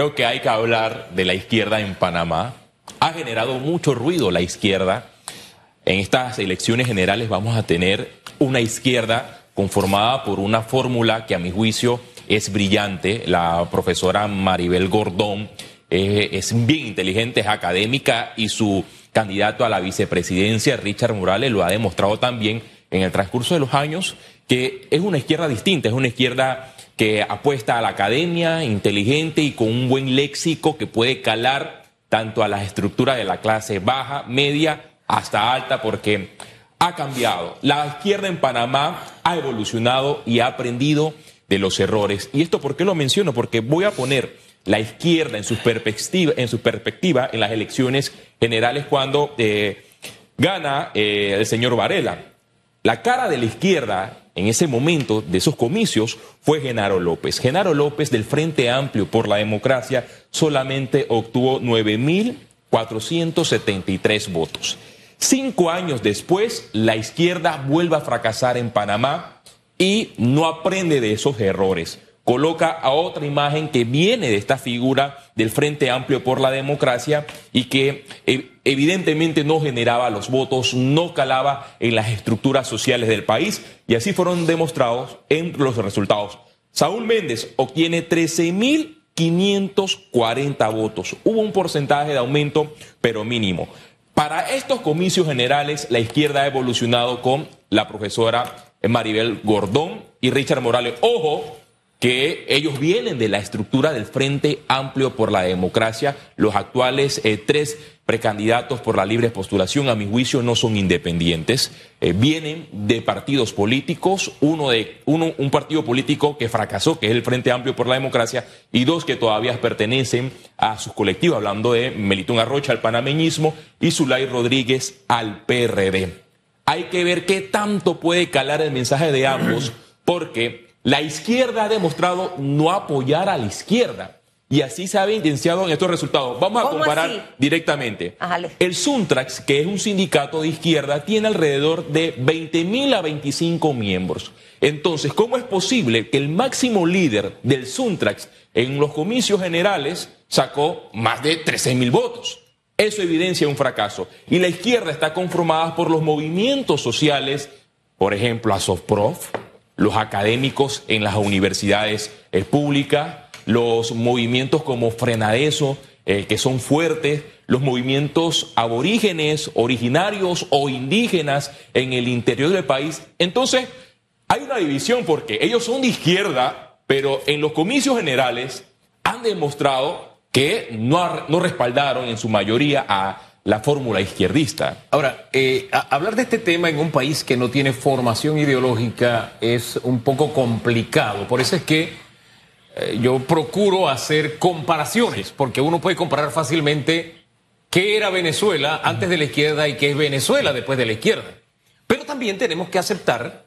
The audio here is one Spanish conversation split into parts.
creo que hay que hablar de la izquierda en Panamá. Ha generado mucho ruido la izquierda. En estas elecciones generales vamos a tener una izquierda conformada por una fórmula que a mi juicio es brillante. La profesora Maribel Gordón es bien inteligente, es académica y su candidato a la vicepresidencia, Richard Morales, lo ha demostrado también en el transcurso de los años que es una izquierda distinta, es una izquierda que apuesta a la academia, inteligente y con un buen léxico que puede calar tanto a las estructuras de la clase baja, media, hasta alta, porque ha cambiado. La izquierda en Panamá ha evolucionado y ha aprendido de los errores. ¿Y esto por qué lo menciono? Porque voy a poner la izquierda en su perspectiva en, en las elecciones generales cuando eh, gana eh, el señor Varela. La cara de la izquierda en ese momento de esos comicios fue Genaro López. Genaro López del Frente Amplio por la Democracia solamente obtuvo 9.473 votos. Cinco años después, la izquierda vuelve a fracasar en Panamá y no aprende de esos errores coloca a otra imagen que viene de esta figura del Frente Amplio por la Democracia y que eh, evidentemente no generaba los votos, no calaba en las estructuras sociales del país y así fueron demostrados en los resultados. Saúl Méndez obtiene 13.540 votos. Hubo un porcentaje de aumento, pero mínimo. Para estos comicios generales, la izquierda ha evolucionado con la profesora Maribel Gordón y Richard Morales. Ojo, que ellos vienen de la estructura del Frente Amplio por la Democracia. Los actuales eh, tres precandidatos por la libre postulación, a mi juicio, no son independientes. Eh, vienen de partidos políticos, uno de uno, un partido político que fracasó, que es el Frente Amplio por la Democracia, y dos que todavía pertenecen a sus colectivos, hablando de Melitón Arrocha al panameñismo y Zulay Rodríguez al PRD. Hay que ver qué tanto puede calar el mensaje de ambos, porque la izquierda ha demostrado no apoyar a la izquierda. Y así se ha evidenciado en estos resultados. Vamos a comparar directamente. El Suntrax, que es un sindicato de izquierda, tiene alrededor de 20 mil a 25 miembros. Entonces, ¿cómo es posible que el máximo líder del Suntrax en los comicios generales sacó más de 13 mil votos? Eso evidencia un fracaso. Y la izquierda está conformada por los movimientos sociales, por ejemplo, a Sofprof, los académicos en las universidades eh, públicas, los movimientos como Frenadeso, eh, que son fuertes, los movimientos aborígenes, originarios o indígenas en el interior del país. Entonces, hay una división porque ellos son de izquierda, pero en los comicios generales han demostrado que no, no respaldaron en su mayoría a la fórmula izquierdista. Ahora, eh, hablar de este tema en un país que no tiene formación ideológica es un poco complicado. Por eso es que eh, yo procuro hacer comparaciones, porque uno puede comparar fácilmente qué era Venezuela antes de la izquierda y qué es Venezuela después de la izquierda. Pero también tenemos que aceptar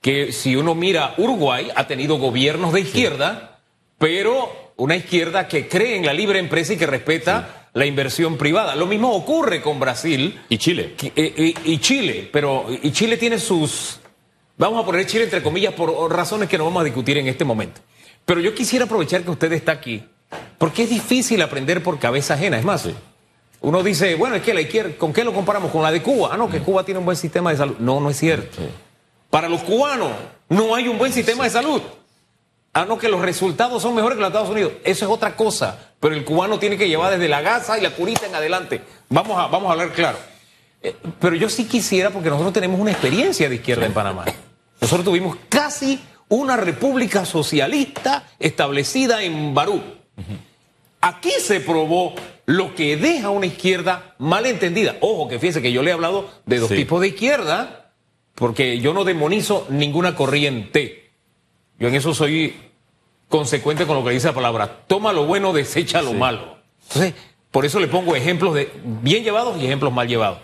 que si uno mira Uruguay, ha tenido gobiernos de izquierda, pero una izquierda que cree en la libre empresa y que respeta la inversión privada. Lo mismo ocurre con Brasil. Y Chile. Y, eh, y, Chile, pero y Chile tiene sus... Vamos a poner Chile entre comillas por razones que no vamos a discutir en este momento. Pero yo quisiera aprovechar que usted está aquí, porque es difícil aprender por cabeza ajena. Es más, uno dice, bueno, es que la izquierda, ¿con qué lo comparamos? Con la de Cuba. Ah, no, que Cuba tiene un buen sistema de salud. No, no es cierto. Para los cubanos no hay un buen sistema de salud. Ah, no, que los resultados son mejores que los Estados Unidos. Eso es otra cosa. Pero el cubano tiene que llevar desde la gasa y la curita en adelante. Vamos a, vamos a hablar claro. Eh, pero yo sí quisiera, porque nosotros tenemos una experiencia de izquierda en Panamá. Nosotros tuvimos casi una república socialista establecida en Barú. Aquí se probó lo que deja una izquierda mal entendida. Ojo, que fíjese que yo le he hablado de dos tipos de izquierda, porque yo no demonizo ninguna corriente. Yo en eso soy consecuente con lo que dice la palabra. Toma lo bueno, desecha lo malo. Entonces, por eso le pongo ejemplos de bien llevados y ejemplos mal llevados.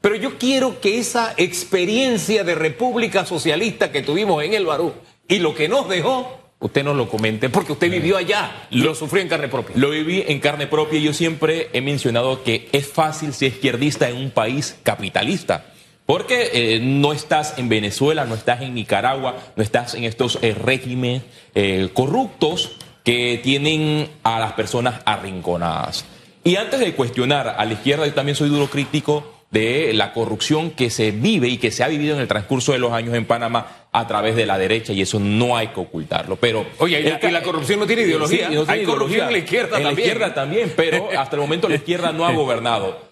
Pero yo quiero que esa experiencia de República Socialista que tuvimos en el Barú y lo que nos dejó, usted nos lo comente, porque usted vivió allá, lo, lo sufrió en carne propia. Lo viví en carne propia y yo siempre he mencionado que es fácil ser izquierdista en un país capitalista. Porque eh, no estás en Venezuela, no estás en Nicaragua, no estás en estos eh, regímenes eh, corruptos, que tienen a las personas arrinconadas. Y antes de cuestionar a la izquierda, yo también soy duro crítico de la corrupción que se vive y que se ha vivido en el transcurso de los años en Panamá a través de la derecha y eso no hay que ocultarlo. Pero oye, y, la corrupción no tiene ideología. Sí, no tiene hay corrupción en la izquierda en también. la izquierda también, pero hasta el momento la izquierda no ha gobernado.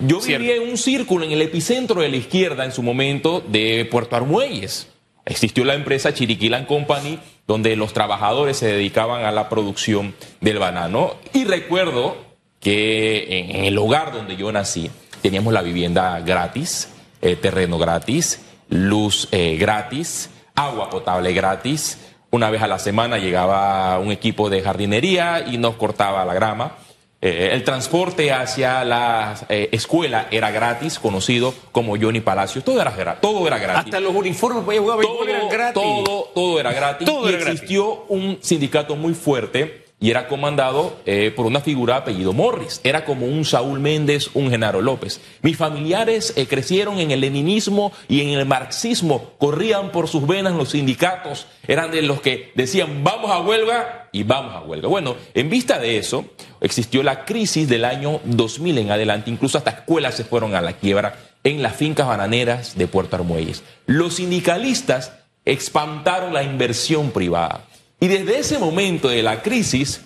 Yo viví en un círculo en el epicentro de la izquierda en su momento de Puerto Armuelles. Existió la empresa Chiriquilan Company, donde los trabajadores se dedicaban a la producción del banano. Y recuerdo que en el hogar donde yo nací, teníamos la vivienda gratis, eh, terreno gratis, luz eh, gratis, agua potable gratis. Una vez a la semana llegaba un equipo de jardinería y nos cortaba la grama. Eh, el transporte hacia la escuela era gratis, conocido como Johnny Palacios. Todo era, todo era gratis. Hasta los uniformes para jugar todo, eran gratis. Todo, todo era gratis. y existió un sindicato muy fuerte y era comandado eh, por una figura apellido Morris. Era como un Saúl Méndez, un Genaro López. Mis familiares eh, crecieron en el leninismo y en el marxismo, corrían por sus venas los sindicatos, eran de los que decían vamos a huelga y vamos a huelga. Bueno, en vista de eso, existió la crisis del año 2000 en adelante, incluso hasta escuelas se fueron a la quiebra en las fincas bananeras de Puerto Armuelles. Los sindicalistas espantaron la inversión privada. Y desde ese momento de la crisis,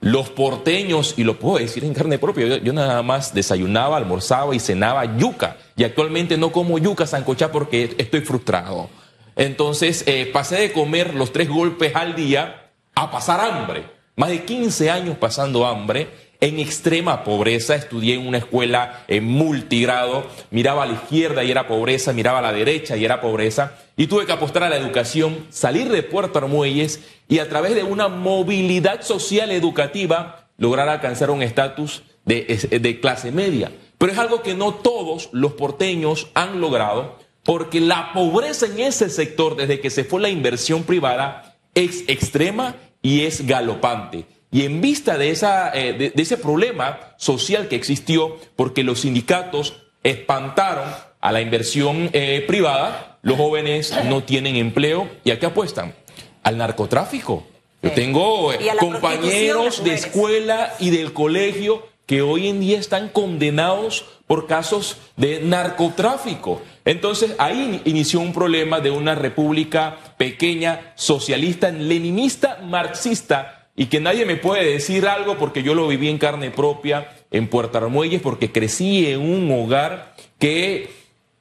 los porteños, y lo puedo decir en carne propia, yo, nada más desayunaba, almorzaba y cenaba yuca. Y actualmente no como yuca sancochá porque estoy frustrado. Entonces eh, pasé de comer los tres golpes al día a pasar hambre. Más de 15 años pasando hambre en extrema pobreza, estudié en una escuela en multigrado, miraba a la izquierda y era pobreza, miraba a la derecha y era pobreza, y tuve que apostar a la educación, salir de Puerto Armuelles y a través de una movilidad social educativa lograr alcanzar un estatus de, de clase media. Pero es algo que no todos los porteños han logrado, porque la pobreza en ese sector, desde que se fue la inversión privada, es extrema y es galopante. Y en vista de, esa, eh, de, ese problema social que existió, porque los sindicatos espantaron a la inversión eh, privada, los jóvenes no tienen empleo. ¿Y a qué apuestan? Al narcotráfico. Yo tengo eh, compañeros de escuela y del colegio que hoy en día están condenados por casos de narcotráfico. Entonces ahí inició un problema de una república pequeña, socialista, leninista, marxista, y que nadie me puede decir algo porque yo lo viví en carne propia en Puerto Armuelles porque crecí en un hogar que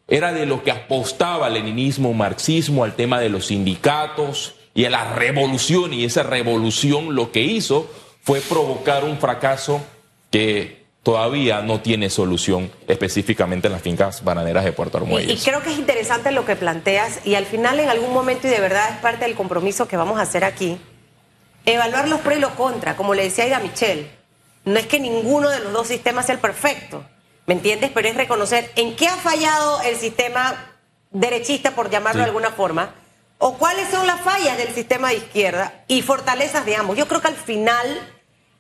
era de lo que apostaba al leninismo, marxismo, al tema de los sindicatos y a la revolución y esa revolución lo que hizo fue provocar un fracaso que todavía no tiene solución específicamente en las fincas bananeras de Puerto Armuelles. Y, y, creo que es interesante lo que planteas y al final en algún momento y de verdad es parte del compromiso que vamos a hacer aquí evaluar los pros y los contras, como le decía Aida Michelle. No es que ninguno de los dos sistemas sea el perfecto, ¿me entiendes? Pero es reconocer en qué ha fallado el sistema derechista, por llamarlo de alguna forma, o cuáles son las fallas del sistema de izquierda y fortalezas de ambos. Yo creo que al final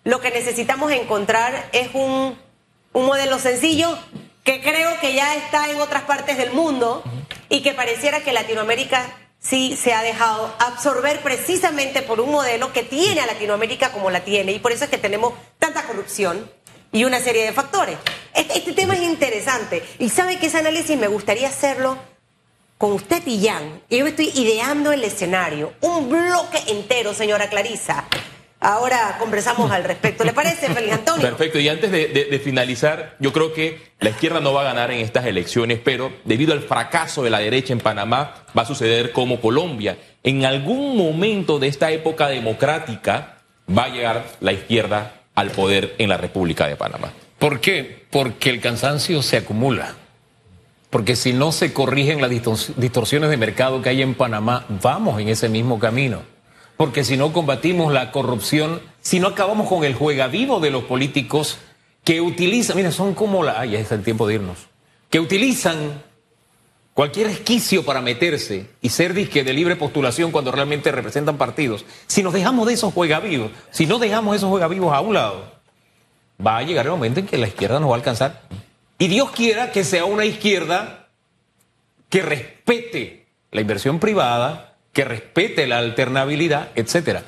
lo que necesitamos encontrar es un, un modelo sencillo que creo que ya está en otras partes del mundo y que pareciera que Latinoamérica sí se ha dejado absorber precisamente por un modelo que tiene a Latinoamérica como la tiene y por eso es que tenemos tanta corrupción y una serie de factores. Este, este tema es interesante y sabe que ese análisis me gustaría hacerlo con usted y Jan. Yo estoy ideando el escenario, un bloque entero, señora Clarisa, Ahora conversamos al respecto. ¿Le parece, Félix Antonio? Perfecto. Y antes de, finalizar, yo creo que la izquierda no va a ganar en estas elecciones, pero debido al fracaso de la derecha en Panamá, va a suceder como Colombia. En algún momento de esta época democrática va a llegar la izquierda al poder en la República de Panamá. ¿Por qué? Porque el cansancio se acumula. Porque si no se corrigen las distorsiones de mercado que hay en Panamá, vamos en ese mismo camino porque si no combatimos la corrupción, si no acabamos con el juega vivo de los políticos que utilizan, mira, son como la, ay, ya es el tiempo de irnos, que utilizan cualquier esquicio para meterse y ser disque de libre postulación cuando realmente representan partidos. Si nos dejamos de esos juega vivos, si no dejamos esos juega vivos a un lado, va a llegar el momento en que la izquierda nos va a alcanzar. Y Dios quiera que sea una izquierda que respete la inversión privada, que respete la alternabilidad, etcétera.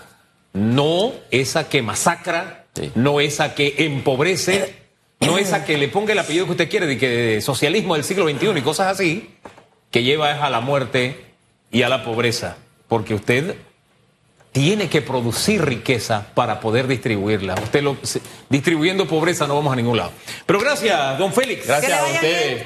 no esa que masacra, Sí. no esa que empobrece, no esa que le ponga el apellido que usted quiere, de que socialismo del siglo XXI y cosas así, que lleva es a la muerte y a la pobreza, porque usted tiene que producir riqueza para poder distribuirla. Usted lo, distribuyendo pobreza no vamos a ningún lado. Pero gracias, don Félix. Gracias a ustedes.